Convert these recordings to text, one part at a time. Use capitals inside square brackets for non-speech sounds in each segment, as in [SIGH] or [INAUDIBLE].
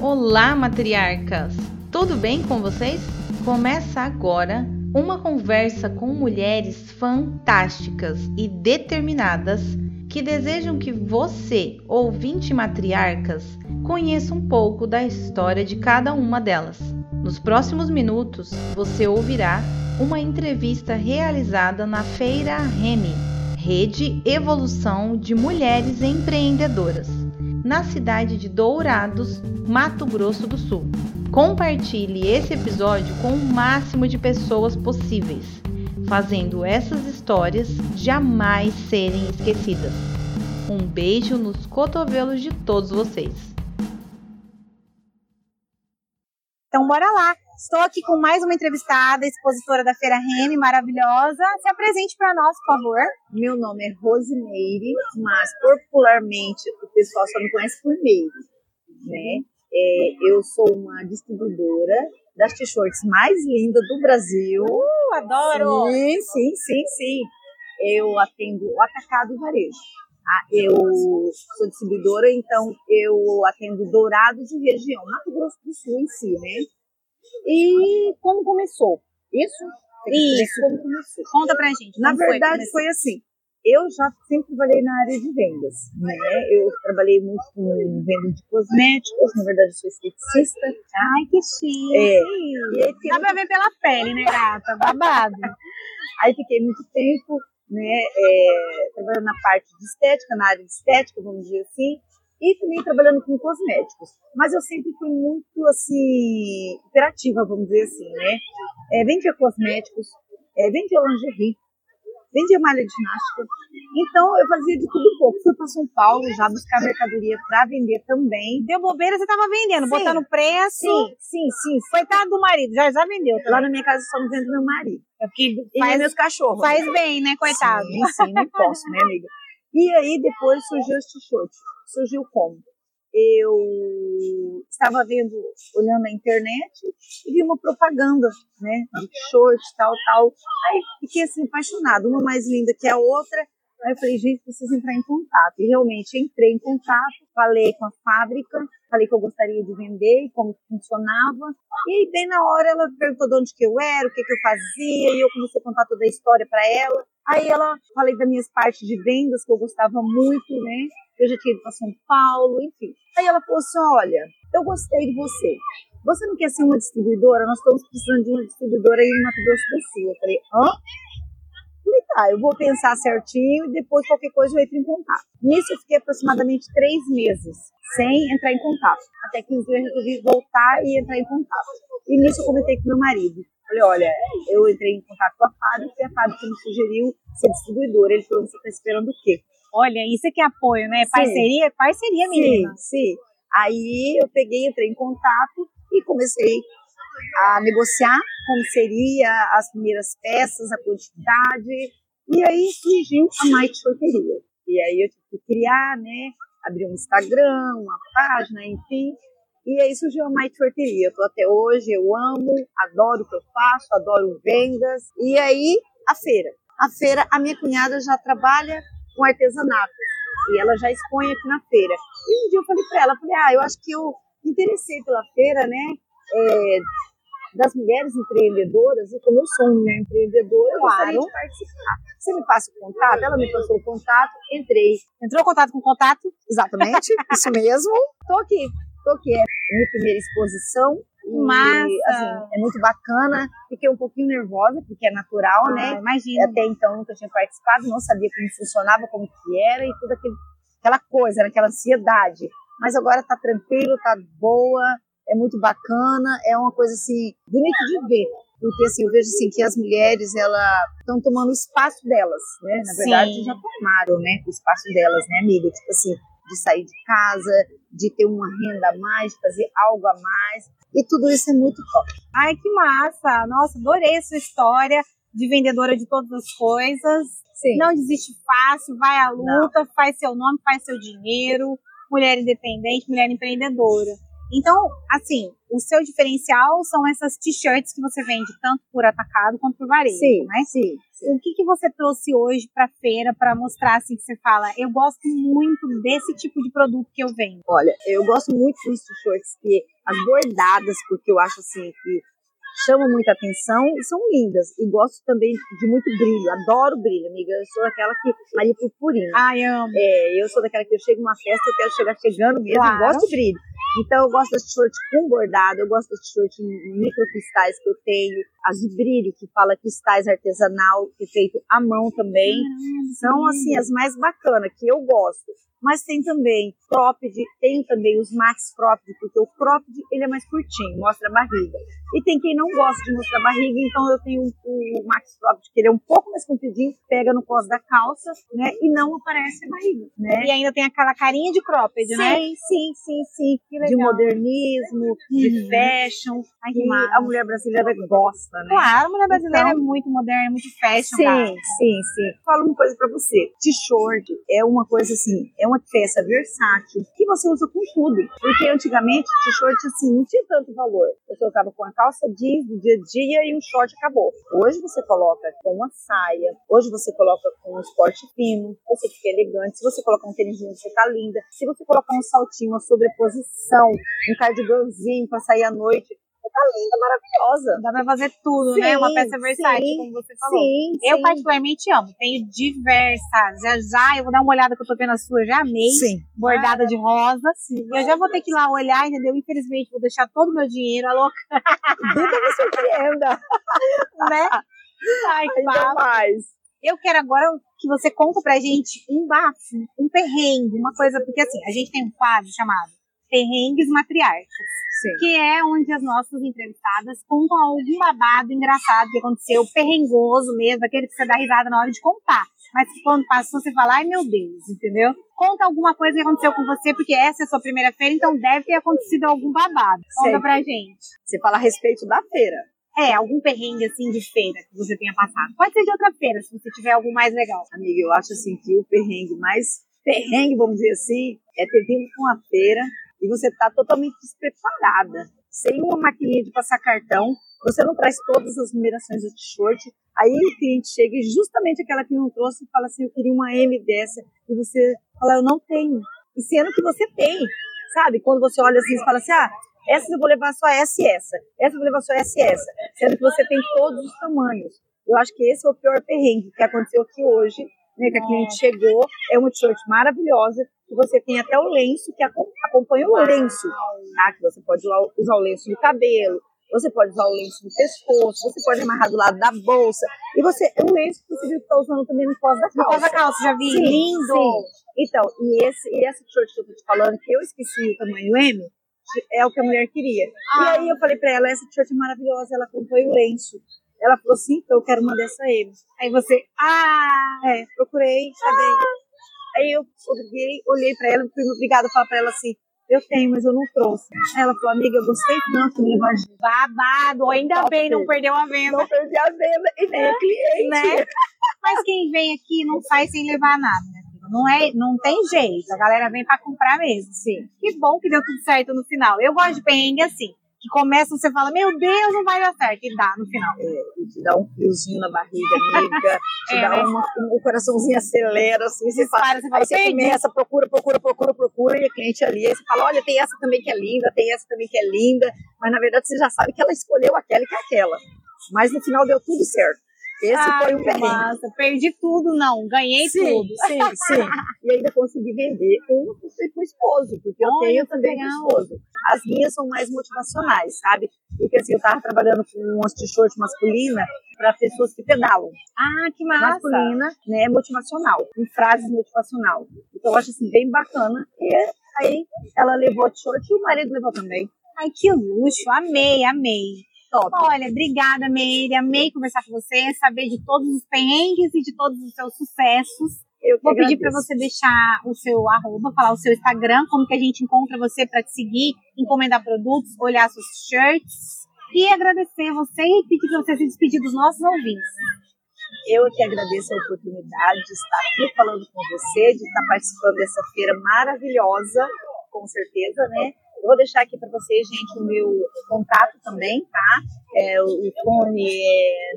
Olá, matriarcas! Tudo bem com vocês? Começa agora uma conversa com mulheres fantásticas e determinadas que desejam que você, ouvinte matriarcas, conheça um pouco da história de cada uma delas. Nos próximos minutos, você ouvirá uma entrevista realizada na Feira Reme, Rede Evolução de Mulheres Empreendedoras, na cidade de Dourados, Mato Grosso do Sul. Compartilhe esse episódio com o máximo de pessoas possíveis, fazendo essas histórias jamais serem esquecidas. Um beijo nos cotovelos de todos vocês. Então, bora lá. Estou aqui com mais uma entrevistada, expositora da Feira Reme, maravilhosa. Se apresente para nós, por favor. Meu nome é Rosimeire, mas popularmente o pessoal só me conhece por Meire, né? É, eu sou uma distribuidora das t-shirts mais lindas do Brasil. Uh, adoro! Sim, sim, sim, sim. Eu atendo o atacado e varejo. Ah, eu sou distribuidora, então eu atendo Dourados e região, Mato Grosso do Sul em si, né? E como começou? Isso? Isso. Como começou? Conta pra gente. Na verdade, foi, foi assim. Eu já sempre trabalhei na área de vendas, né? Eu trabalhei muito com venda de cosméticos, na verdade eu sou esteticista. Ai, que chique. É. E aí, Dá muito- pra ver pela pele, né, gata? Babado. [LAUGHS] aí fiquei muito tempo, né, é, trabalhando na parte de estética, na área de estética, vamos dizer assim, e também trabalhando com cosméticos. Mas eu sempre fui muito, assim, operativa, vamos dizer assim, né? É, vendia cosméticos, é, vendia lingerie, vendia malha de ginástica. Então, eu fazia de tudo um pouco. Fui para São Paulo já buscar mercadoria para vender também. Deu bobeira, você tava vendendo, Sim. botando preço. Sim, sim, sim. Coitado do marido, já, já vendeu. Lá na minha casa só não vendo meu marido. É porque faz, meus cachorros. faz bem, né, coitado? Sim, sim, não posso, né, amiga? E aí depois surgiu esse t-shirt. Surgiu como? Eu estava vendo, olhando na internet e vi uma propaganda, né, de t-shirt, tal, tal. Aí fiquei assim apaixonada, uma mais linda que a outra. Aí eu falei, gente, preciso entrar em contato. E realmente entrei em contato, falei com a fábrica, falei que eu gostaria de vender e como funcionava. E bem na hora, ela perguntou de onde que eu era, o que que eu fazia, e eu comecei a contar toda a história para ela. Aí ela falei das minhas partes de vendas, que eu gostava muito, né? Eu já tinha ido para São Paulo, enfim. Aí ela falou assim: olha, eu gostei de você. Você não quer ser uma distribuidora? Nós estamos precisando de uma distribuidora aí no Mato Grosso do Sul. Eu falei, hã? Falei, tá, eu vou pensar certinho e depois qualquer coisa eu entro em contato. Nisso eu fiquei aproximadamente três meses sem entrar em contato. Até que eu resolvi voltar e entrar em contato. E nisso eu comentei com meu marido. Falei, olha, eu entrei em contato com a fábrica e a fábrica me sugeriu ser distribuidora. Ele falou, você está esperando o quê? Olha, isso é que é apoio, né? Sim. Parceria, parceria, menina. Sim, sim. Aí eu peguei, entrei em contato e comecei a negociar como seria as primeiras peças, a quantidade. E aí surgiu a Might Sorteria. E aí eu tive que criar, né? Abrir um Instagram, uma página, enfim. E aí surgiu a Might Sorteria. Eu tô até hoje, eu amo, adoro o que eu faço, adoro vendas. E aí a feira. A feira, a minha cunhada já trabalha com artesanato. E ela já expõe aqui na feira. E um dia eu falei para ela, falei, ah, eu acho que eu me interessei pela feira, né? É, das mulheres empreendedoras, e como eu sou uma mulher empreendedora, eu gostaria de participar. Você me passa o contato? Ela me passou o contato, entrei. Entrou em contato com contato? Exatamente, [LAUGHS] isso mesmo. Tô aqui, aqui. É minha primeira exposição. Massa! assim, é muito bacana. Fiquei um pouquinho nervosa, porque é natural, Ah, né? imagina. Até então nunca tinha participado, não sabia como funcionava, como que era e tudo aquele, aquela coisa, era aquela ansiedade. Mas agora tá tranquilo, tá boa, é muito bacana, é uma coisa assim, bonita de ver. Porque assim, eu vejo assim que as mulheres, elas estão tomando o espaço delas, né? Na verdade, Sim. já tomaram, né? O espaço delas, né, amiga? Tipo assim, de sair de casa, de ter uma renda a mais, de fazer algo a mais. E tudo isso é muito top. Ai, que massa! Nossa, adorei a sua história de vendedora de todas as coisas. Sim. Não desiste fácil, vai à luta, faz seu nome, faz seu dinheiro. mulher independente, mulher empreendedora. Então, assim, o seu diferencial são essas t-shirts que você vende tanto por atacado quanto por varejo, sim, né? Sim, sim. O que, que você trouxe hoje para feira para mostrar assim que você fala, eu gosto muito desse tipo de produto que eu vendo? Olha, eu gosto muito dos t-shirts que as bordadas, porque eu acho assim que chamam muita atenção e são lindas. E gosto também de muito brilho, adoro brilho, amiga. Eu sou daquela que. Maria Purpurina. Ai, amo. É, eu sou daquela que eu chego numa festa, eu quero chegar chegando mesmo, Claro. gosto de brilho. Então eu gosto das t-shirts com bordado, eu gosto das t-shirts microcristais que eu tenho, as de brilho, que fala cristais artesanal, que é feito à mão também. São assim as mais bacanas, que eu gosto. Mas tem também cropped, tem também os max cropped, porque o cropped ele é mais curtinho, mostra a barriga. E tem quem não gosta de mostrar a barriga, então eu tenho o max cropped, que ele é um pouco mais compridinho, pega no cos da calça, né, e não aparece a barriga, né? E ainda tem aquela carinha de cropped, né? Sim, sim, sim, sim. Que De modernismo, de Uhum. fashion, Ai, que a mulher brasileira gosta, né? Claro, a mulher brasileira Então- é muito moderna, é muito fashion, Sim, cara. sim, sim. Fala uma coisa pra você. T-shirt é uma coisa assim, é uma peça versátil que você usa com tudo. Porque antigamente t-shirt assim não tinha tanto valor. Você usava com a calça jeans do dia a dia e um short acabou. Hoje você coloca com uma saia, hoje você coloca com um esporte fino, você fica elegante. Se você colocar um tênisinho, você tá linda. Se você colocar um saltinho, uma sobreposição, um cardiganzinho pra sair à noite, tá linda, maravilhosa. Dá pra fazer tudo, Sim, né? Uma peça versátil, sim, como você falou. Sim, Eu sim. particularmente amo. Tenho diversas. Já já, eu vou dar uma olhada que eu tô vendo a sua, já amei. Sim. Bordada de rosa. E eu já vou ter que ir lá olhar, entendeu? Infelizmente, vou deixar todo o meu dinheiro, a louca, Duda me surpreenda. né? Ai, que Ainda mais. Eu quero agora que você conta pra gente um bafo, um perrengue, uma coisa, porque assim, a gente tem um quadro chamado Perrengues Matriarcas, Sim. que é onde as nossas entrevistadas contam algum babado engraçado que aconteceu, perrengoso mesmo, aquele que você dá risada na hora de contar. Mas quando passou, você fala, ai meu Deus, entendeu? Conta alguma coisa que aconteceu com você, porque essa é a sua primeira feira, então deve ter acontecido algum babado. Conta Sempre. pra gente. Você fala a respeito da feira. É, algum perrengue assim de feira que você tenha passado. Pode ser de outra feira, se você tiver algum mais legal. Amiga, eu acho assim que o perrengue mais perrengue, vamos dizer assim, é ter vindo com uma feira e você tá totalmente despreparada, sem uma maquininha de passar cartão, você não traz todas as numerações do t-shirt, aí o cliente chega e justamente aquela que não trouxe fala assim, eu queria uma M dessa, e você fala, eu não tenho. E sendo que você tem, sabe? Quando você olha assim, você fala assim, ah, essa eu vou levar só essa e essa, essa eu vou levar só essa e essa, sendo que você tem todos os tamanhos. Eu acho que esse é o pior perrengue que aconteceu aqui hoje, né, que a cliente chegou, é uma t-shirt maravilhosa, que você tem até o lenço que acom- acompanha o lenço, tá? Que você pode usar o- o lenço no cabelo, você pode usar o lenço no pescoço, você pode amarrar do lado da bolsa, e você, é um lenço que você viu que tá usando também no cós da No calça. da calça, já vi. Sim, Lindo! sim. Então, e, esse, e essa t-shirt que eu tô te falando, que eu esqueci o tamanho M, é o que a mulher queria. Ah. E aí eu falei pra ela, essa t-shirt é maravilhosa, ela acompanha o lenço. Ela falou assim, então eu quero uma dessa M. Aí você, ah, É, procurei, cadê? Aí eu olhei, olhei pra ela, fui obrigada a falar pra ela assim, eu tenho, mas eu não trouxe. Aí ela falou, amiga, eu gostei tanto levar junto. babado. Ainda Top. bem, não perdeu a venda, Não perdi a venda e nem a cliente. né? Mas quem vem aqui não sai sem levar nada, né? Não, é, não tem jeito, a galera vem pra comprar mesmo. Sim. Que bom que deu tudo certo no final. Eu gosto de perrengue assim, que começa você fala, meu Deus, não vai dar certo, e dá no final. É, te dá um friozinho na barriga, amiga. [LAUGHS] Te É, dá né? uma, um, o coraçãozinho acelera, assim, você fala, Dispara, você fala, você começa, procura, procura, procura, procura, e a cliente ali, aí você fala, olha, tem essa também que é linda, tem essa também que é linda, mas na verdade você já sabe que ela escolheu aquela e que é aquela. Mas no final deu tudo certo. Esse Ai, foi um que perrengue. massa. Perdi tudo, não. Ganhei Sim, tudo. sim, sim. E ainda consegui vender uma pro seu- pro esposo, porque eu Olha, tenho que também pro legal. esposo. As minhas são mais motivacionais, sabe? Porque assim, eu tava trabalhando com umas t-shirts masculina para pessoas que pedalam. Ah, que massa. masculina, né, motivacional, em frases motivacional. Então eu acho assim bem bacana. E aí ela levou a t-shirt e o marido levou também. Ai, que luxo. Amei, amei. Top. Olha, obrigada, Meire. Amei conversar com você, saber de todos os perrengues e de todos os seus sucessos. Eu Vou pedir para você deixar o seu arroba, falar o seu Instagram, como que a gente encontra você para te seguir, encomendar produtos, olhar suas shirts. E agradecer você e pedir para você se despedir dos nossos ouvintes. Eu que agradeço a oportunidade de estar aqui falando com você, de estar participando dessa feira maravilhosa, com certeza, né? Eu vou deixar aqui para vocês, gente, o meu contato também, tá? É, o fone é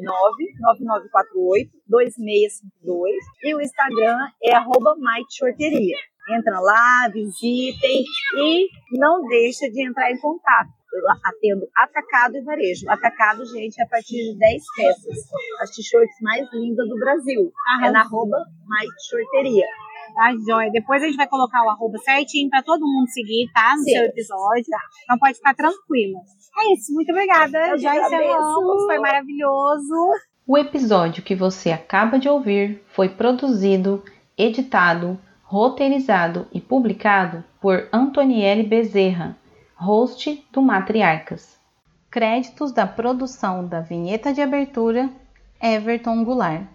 99948-2652 e o Instagram é arroba Entra lá, visitem e não deixa de entrar em contato. Eu atendo atacado e varejo. Atacado, gente, é a partir de 10 peças. As t-shirts mais lindas do Brasil. É na arroba Shorteria. Tá, joia? Depois a gente vai colocar o arroba certinho para todo mundo seguir, tá? No Sim. seu episódio. Então pode ficar tranquila. É isso, muito obrigada. Eu Já encerramos, foi maravilhoso. O episódio que você acaba de ouvir foi produzido, editado, roteirizado e publicado por Antonielle Bezerra, host do Matriarcas. Créditos da produção da vinheta de abertura: Everton Goulart.